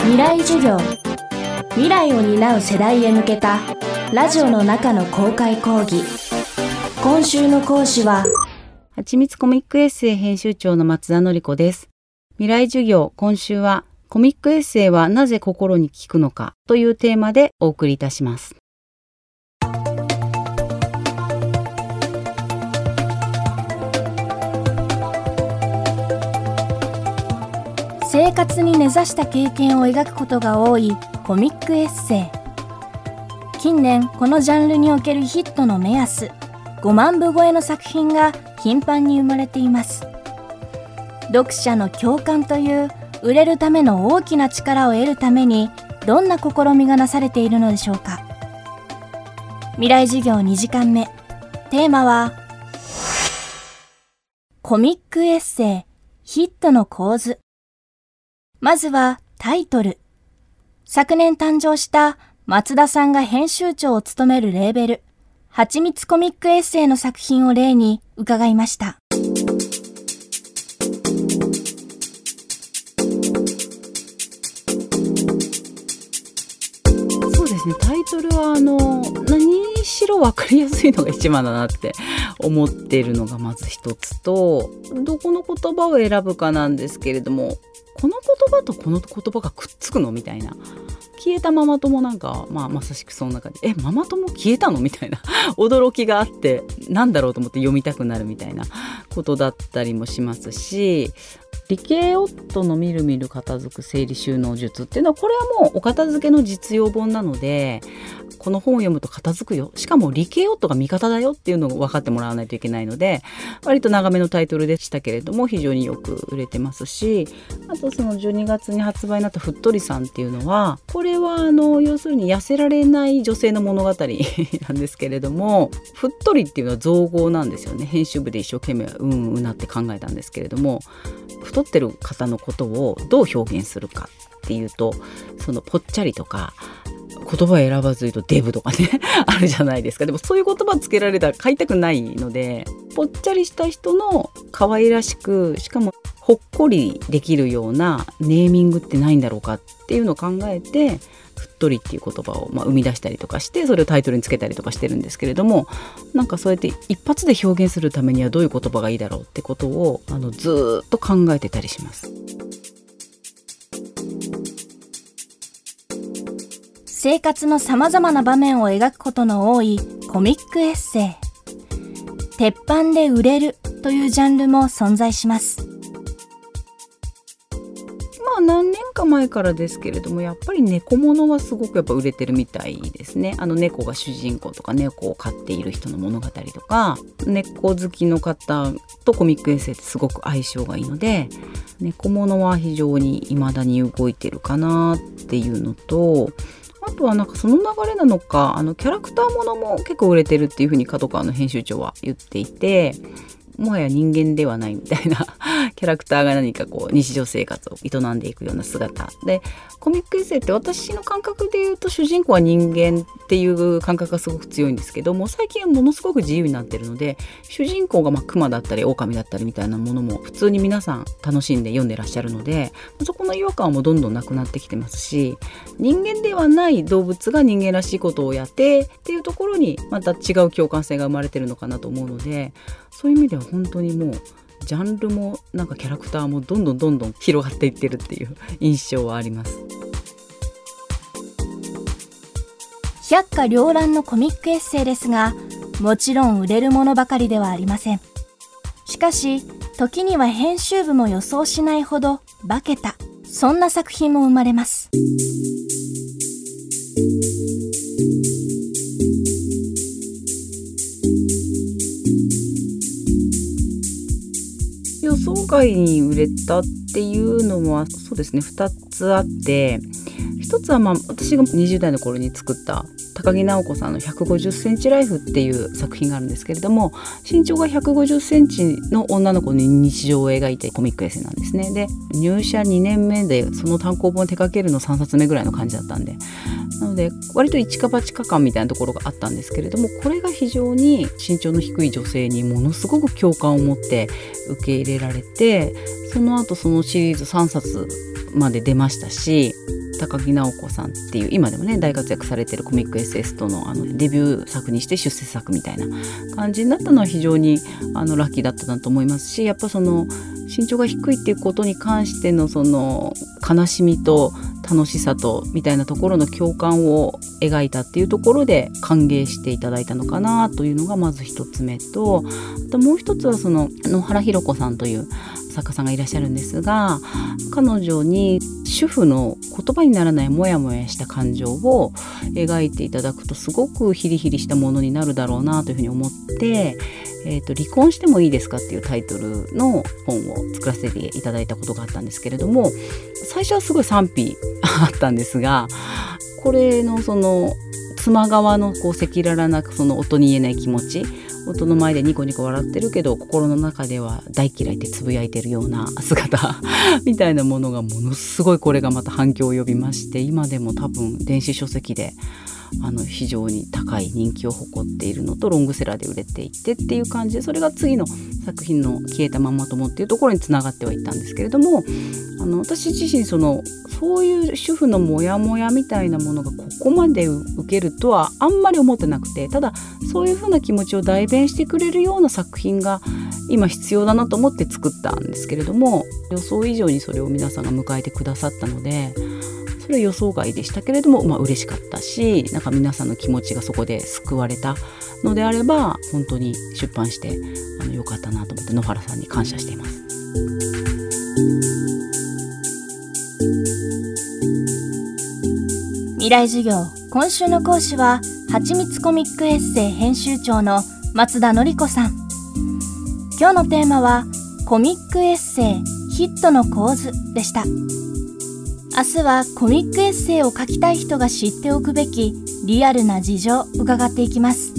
未来授業。未来を担う世代へ向けたラジオの中の公開講義。今週の講師ははちみつコミックエッセイ編集長の松田典子です。未来授業今週はコミックエッセイはなぜ心に効くのかというテーマでお送りいたします。生活に根ざした経験を描くことが多いコミックエッセイ。近年このジャンルにおけるヒットの目安5万部超えの作品が頻繁に生まれています。読者の共感という売れるための大きな力を得るためにどんな試みがなされているのでしょうか。未来授業2時間目。テーマはコミックエッセイヒットの構図。まずはタイトル。昨年誕生した松田さんが編集長を務めるレーベル、はちみつコミックエッセイの作品を例に伺いました。そうですね、タイトルはあの、何？しろ分かりやすいのが一番だなって思っているのがまず一つと、どこの言葉を選ぶかなんですけれども、この言葉とこの言葉がくっつくのみたいな。消えたママ友なんか、まあ、まさしくその中で「えママ友消えたの?」みたいな。驚きがあってなんだろうと思って読みたくなるみたいな。ことだったりもしますし理系夫のみるみる片付く整理収納術っていうのはこれはもうお片付けの実用本なのでこの本を読むと片付くよ。しかも理系夫が味方だよっていうのを分かってもらわないといけないので割と長めのタイトルでしたけれども非常によく売れてますしあとその12月に発売になった「ふっとりさん」っていうのはこれはあの要するに痩せられない女性の物語 なんですけれども「ふっとり」っていうのは造語なんですよね。編集部で一生懸命うんうなって考えたんですけれども太ってる方のことをどう表現するかっていうとそのぽっちゃりとか言葉を選ばず言うとデブとかね あるじゃないですかでもそういう言葉つけられたら買いたくないのでぽっちゃりした人の可愛らしくしかもほっこりできるようなネーミングってないんだろうかっていうのを考えてふっとりっていう言葉をまあ生み出したりとかしてそれをタイトルにつけたりとかしてるんですけれどもなんかそうやって一発で表現するためにはどういう言葉がいいだろうってことをあのずっと考えてたりします。生活の様々な場面を描くことの多いコミックエッセイ。鉄板で売れるというジャンルも存在します。まあ何年か前からですけれどもやっぱり猫物はすごくやっぱ売れてるみたいですねあの猫が主人公とか猫を飼っている人の物語とか猫好きの方とコミックエッセイってすごく相性がいいので猫物は非常に未だに動いてるかなっていうのととはなんかその流れなのかあのキャラクターものも結構売れてるっていうふうに角川の編集長は言っていてもはや人間ではないみたいなキャラクターが何かこう日常生活を営んでいくような姿。でコミックエッセイって私の感覚で言うと主人公は人間っていう感覚がすごく強いんですけども最近はものすごく自由になってるので主人公がまあ熊だったり狼だったりみたいなものも普通に皆さん楽しんで読んでらっしゃるのでそこの違和感もどんどんなくなってきてますし人間ではない動物が人間らしいことをやってっていうところにまた違う共感性が生まれてるのかなと思うのでそういう意味では本当にもうジャンルもなんかキャラクターもどんどんどんどん広がっていってるっていう印象はあります。百花繚乱のコミックエッセイですがもちろん売れるものばかりではありません。しかし時には編集部も予想しないほど化けた。そんな作品も生まれます。想外に売れたっていうのはそうですね2つあって1つはまあ私が20代の頃に作った高木直子さんの150センチライフっていう作品があるんですけれども身長が150センチの女の子の日常を描いてコミックエッセイなんですね。で入社2年目でその単行本を手掛けるの3冊目ぐらいの感じだったんで。なので割と一か八か感みたいなところがあったんですけれどもこれが非常に身長の低い女性にものすごく共感を持って受け入れられてその後そのシリーズ3冊まで出ましたし高木直子さんっていう今でもね大活躍されてるコミックエッセイストのあのデビュー作にして出世作みたいな感じになったのは非常にあのラッキーだったなと思いますしやっぱその身長が低いっていうことに関してのその悲しみと楽しさとみたいなところの共感を描いたっていうところで歓迎していただいたのかなというのがまず一つ目とあともう一つはその野原ひろ子さんという作家さんがいらっしゃるんですが彼女に主婦の言葉にならないモヤモヤした感情を描いていただくとすごくヒリヒリしたものになるだろうなというふうに思って、えーと「離婚してもいいですか?」っていうタイトルの本を作らせていただいたことがあったんですけれども最初はすごい賛否 あったんですがこれのその妻側のこう赤裸々なその音に言えない気持ち音の前でニコニコ笑ってるけど心の中では大嫌いってつぶやいてるような 姿 みたいなものがものすごいこれがまた反響を呼びまして今でも多分電子書籍であの非常に高い人気を誇っているのとロングセラーで売れていってっていう感じでそれが次の作品の「消えたまんま友」っていうところにつながってはいったんですけれどもあの私自身そのそういう主婦のモヤモヤみたいなものがここまで受けるとはあんまり思ってなくてただそういうふうな気持ちを代弁してくれるような作品が今必要だなと思って作ったんですけれども予想以上にそれを皆さんが迎えてくださったのでそれは予想外でしたけれども、まあ嬉しかったしなんか皆さんの気持ちがそこで救われたのであれば本当に出版してあのよかったなと思って野原さんに感謝しています。未来授業。今週の講師ははちみつコミックエッセイ編集長の松田典子さん。今日のテーマはコミックエッセイヒットの構図でした。明日はコミックエッセイを書きたい人が知っておくべきリアルな事情伺っていきます。